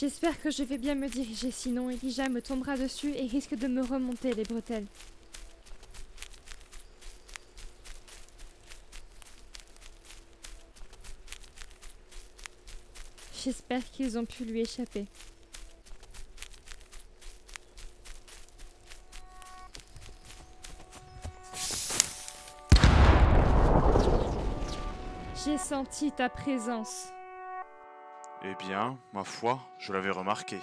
J'espère que je vais bien me diriger, sinon Elijah me tombera dessus et risque de me remonter les bretelles. J'espère qu'ils ont pu lui échapper. J'ai senti ta présence. Eh bien, ma foi, je l'avais remarqué.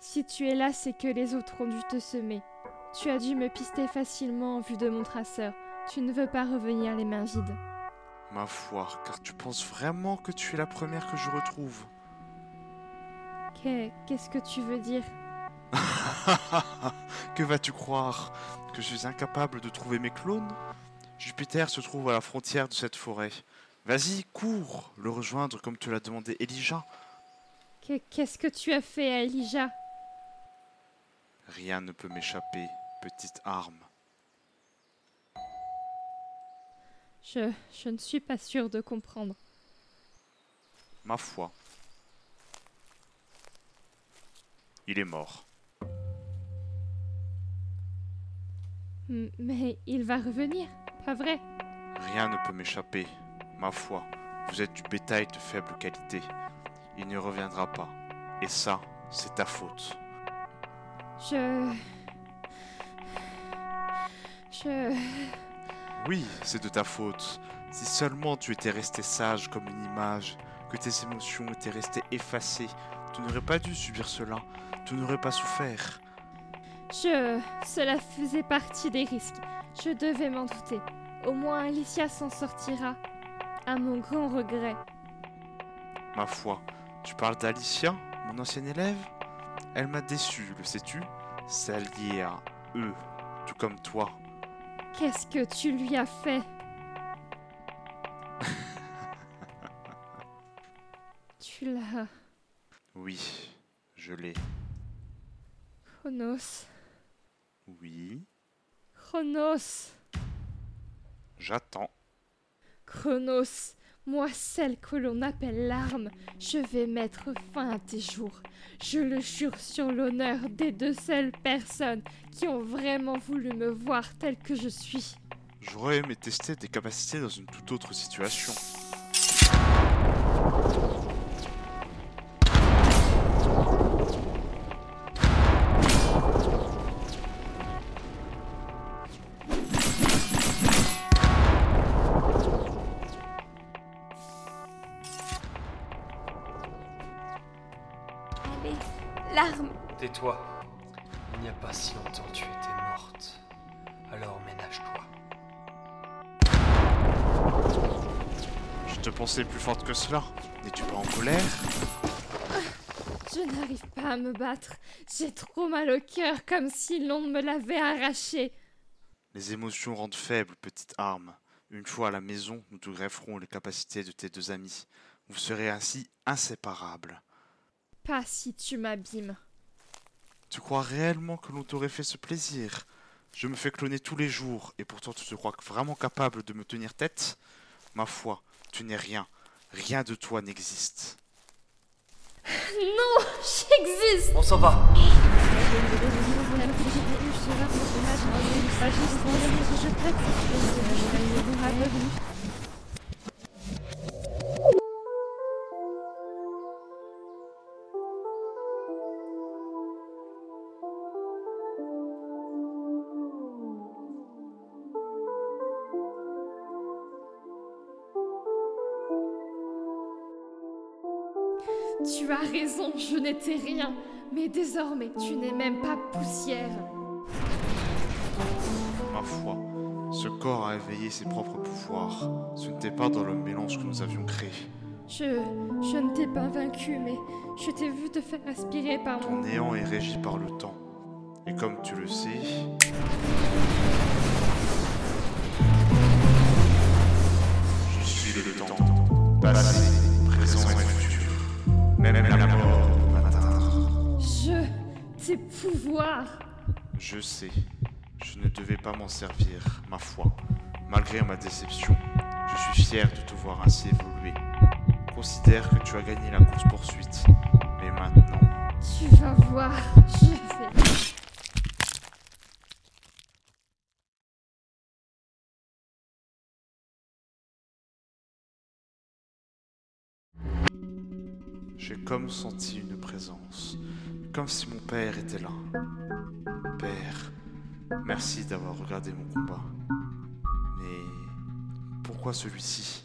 Si tu es là, c'est que les autres ont dû te semer. Tu as dû me pister facilement en vue de mon traceur. Tu ne veux pas revenir les mains vides. Ma foi, car tu penses vraiment que tu es la première que je retrouve Qu'est- Qu'est-ce que tu veux dire? Que vas-tu croire? Que je suis incapable de trouver mes clones? Jupiter se trouve à la frontière de cette forêt. Vas-y, cours Le rejoindre comme te l'a demandé Elijah. Qu'est- Qu'est-ce que tu as fait à Elijah? Rien ne peut m'échapper, petite arme. je, je ne suis pas sûre de comprendre. Ma foi. Il est mort. M- Mais il va revenir, pas vrai? Rien ne peut m'échapper. Ma foi, vous êtes du bétail de faible qualité. Il ne reviendra pas. Et ça, c'est ta faute. Je... Je... Oui, c'est de ta faute. Si seulement tu étais resté sage comme une image, que tes émotions étaient restées effacées, tu n'aurais pas dû subir cela. Tu n'aurais pas souffert. Je... Cela faisait partie des risques. Je devais m'en douter. Au moins Alicia s'en sortira. À mon grand regret. Ma foi, tu parles d'Alicia, mon ancienne élève? Elle m'a déçu, le sais-tu? Lié à eux, tout comme toi. Qu'est-ce que tu lui as fait? Tu l'as... Oui, je l'ai. Chronos... Oui, Chronos... j'attends. Chronos, moi celle que l'on appelle l'arme, je vais mettre fin à tes jours. Je le jure sur l'honneur des deux seules personnes qui ont vraiment voulu me voir telle que je suis. J'aurais aimé tester tes capacités dans une toute autre situation. Il n'y a pas si longtemps tu étais morte. Alors ménage-toi. Je te pensais plus forte que cela. N'es-tu pas en colère? Je n'arrive pas à me battre. J'ai trop mal au cœur comme si l'on me l'avait arraché. Les émotions rendent faible, petite arme. Une fois à la maison, nous te grefferons les capacités de tes deux amis. Vous serez ainsi inséparables. Pas si tu m'abîmes. Tu crois réellement que l'on t'aurait fait ce plaisir? Je me fais cloner tous les jours, et pourtant tu te crois vraiment capable de me tenir tête? Ma foi, tu n'es rien. Rien de toi n'existe. Non, j'existe. On s'en va Tu as raison, je n'étais rien. Mais désormais, tu n'es même pas poussière. Ma foi, ce corps a éveillé ses propres pouvoirs. Ce n'était pas dans le mélange que nous avions créé. Je. Je ne t'ai pas vaincu, mais je t'ai vu te faire aspirer par Ton mon. néant est régi par le temps. Et comme tu le sais, Je sais, je ne devais pas m'en servir, ma foi. Malgré ma déception, je suis fier de te voir ainsi évoluer. Considère que tu as gagné la course-poursuite. Mais maintenant, Tu vas voir, je vais. J'ai comme senti une présence, comme si mon père était là. Père, merci d'avoir regardé mon combat. Mais pourquoi celui-ci?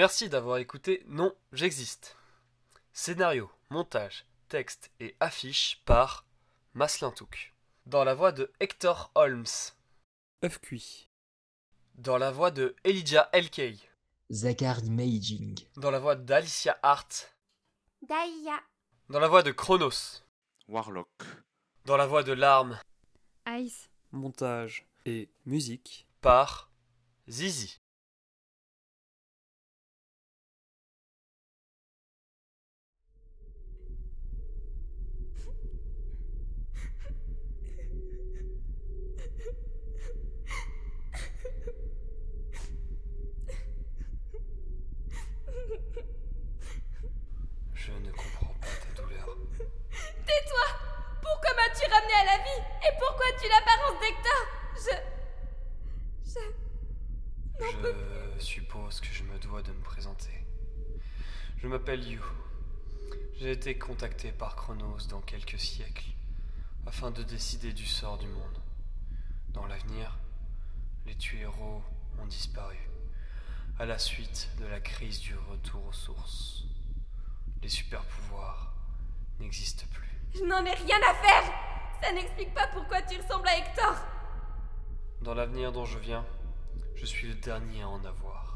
Merci d'avoir écouté Non, j'existe. Scénario, montage, texte et affiche par Maslintouk. Dans la voix de Hector Holmes. œuf cuit, Dans la voix de Elijah Elkey. Zachary Meijing, Dans la voix d'Alicia Hart. Daya. Dans la voix de Chronos. Warlock. Dans la voix de Larme Ice. montage et musique, par Zizi. Je ne comprends pas ta douleur. Tais-toi Pourquoi m'as-tu ramené à la vie Et pourquoi tu l'apparence d'Hector Je. Je. Je suppose que je me présenter. Je m'appelle Yu. J'ai été contacté par Chronos dans quelques siècles afin de décider du sort du monde. Dans l'avenir, les tuéros ont disparu à la suite de la crise du retour aux sources. Les super-pouvoirs n'existent plus. Je n'en ai rien à faire Ça n'explique pas pourquoi tu ressembles à Hector Dans l'avenir dont je viens, je suis le dernier à en avoir.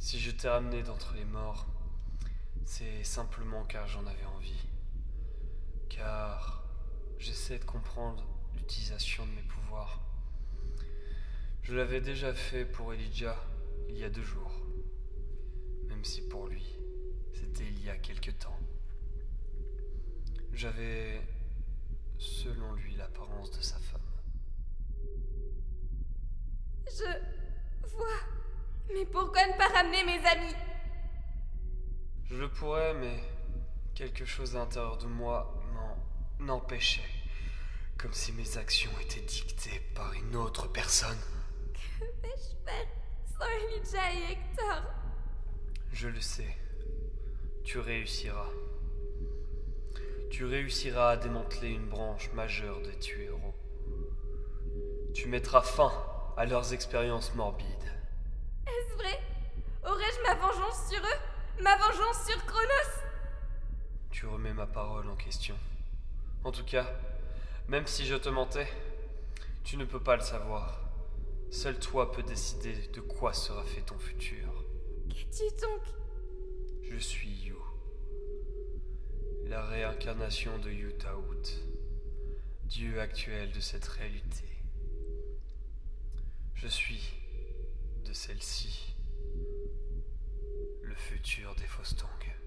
Si je t'ai ramené d'entre les morts, c'est simplement car j'en avais envie. Car j'essaie de comprendre l'utilisation de mes pouvoirs. Je l'avais déjà fait pour Elijah il y a deux jours. Même si pour lui, c'était il y a quelque temps. J'avais, selon lui, l'apparence de sa femme. Je. vois. Mais pourquoi ne pas ramener mes amis? Je le pourrais, mais quelque chose à l'intérieur de moi m'en empêchait. Comme si mes actions étaient dictées par une autre personne. Que vais-je faire sans Elijah et Hector? Je le sais. Tu réussiras. Tu réussiras à démanteler une branche majeure des tuéros. Tu mettras fin à leurs expériences morbides. Est-ce vrai Aurais-je ma vengeance sur eux Ma vengeance sur Chronos Tu remets ma parole en question. En tout cas, même si je te mentais, tu ne peux pas le savoir. Seul toi peux décider de quoi sera fait ton futur. Qu'es-tu donc? Je suis Yu. La réincarnation de Yutaout, Dieu actuel de cette réalité. Je suis, de celle-ci, le futur des Faustong.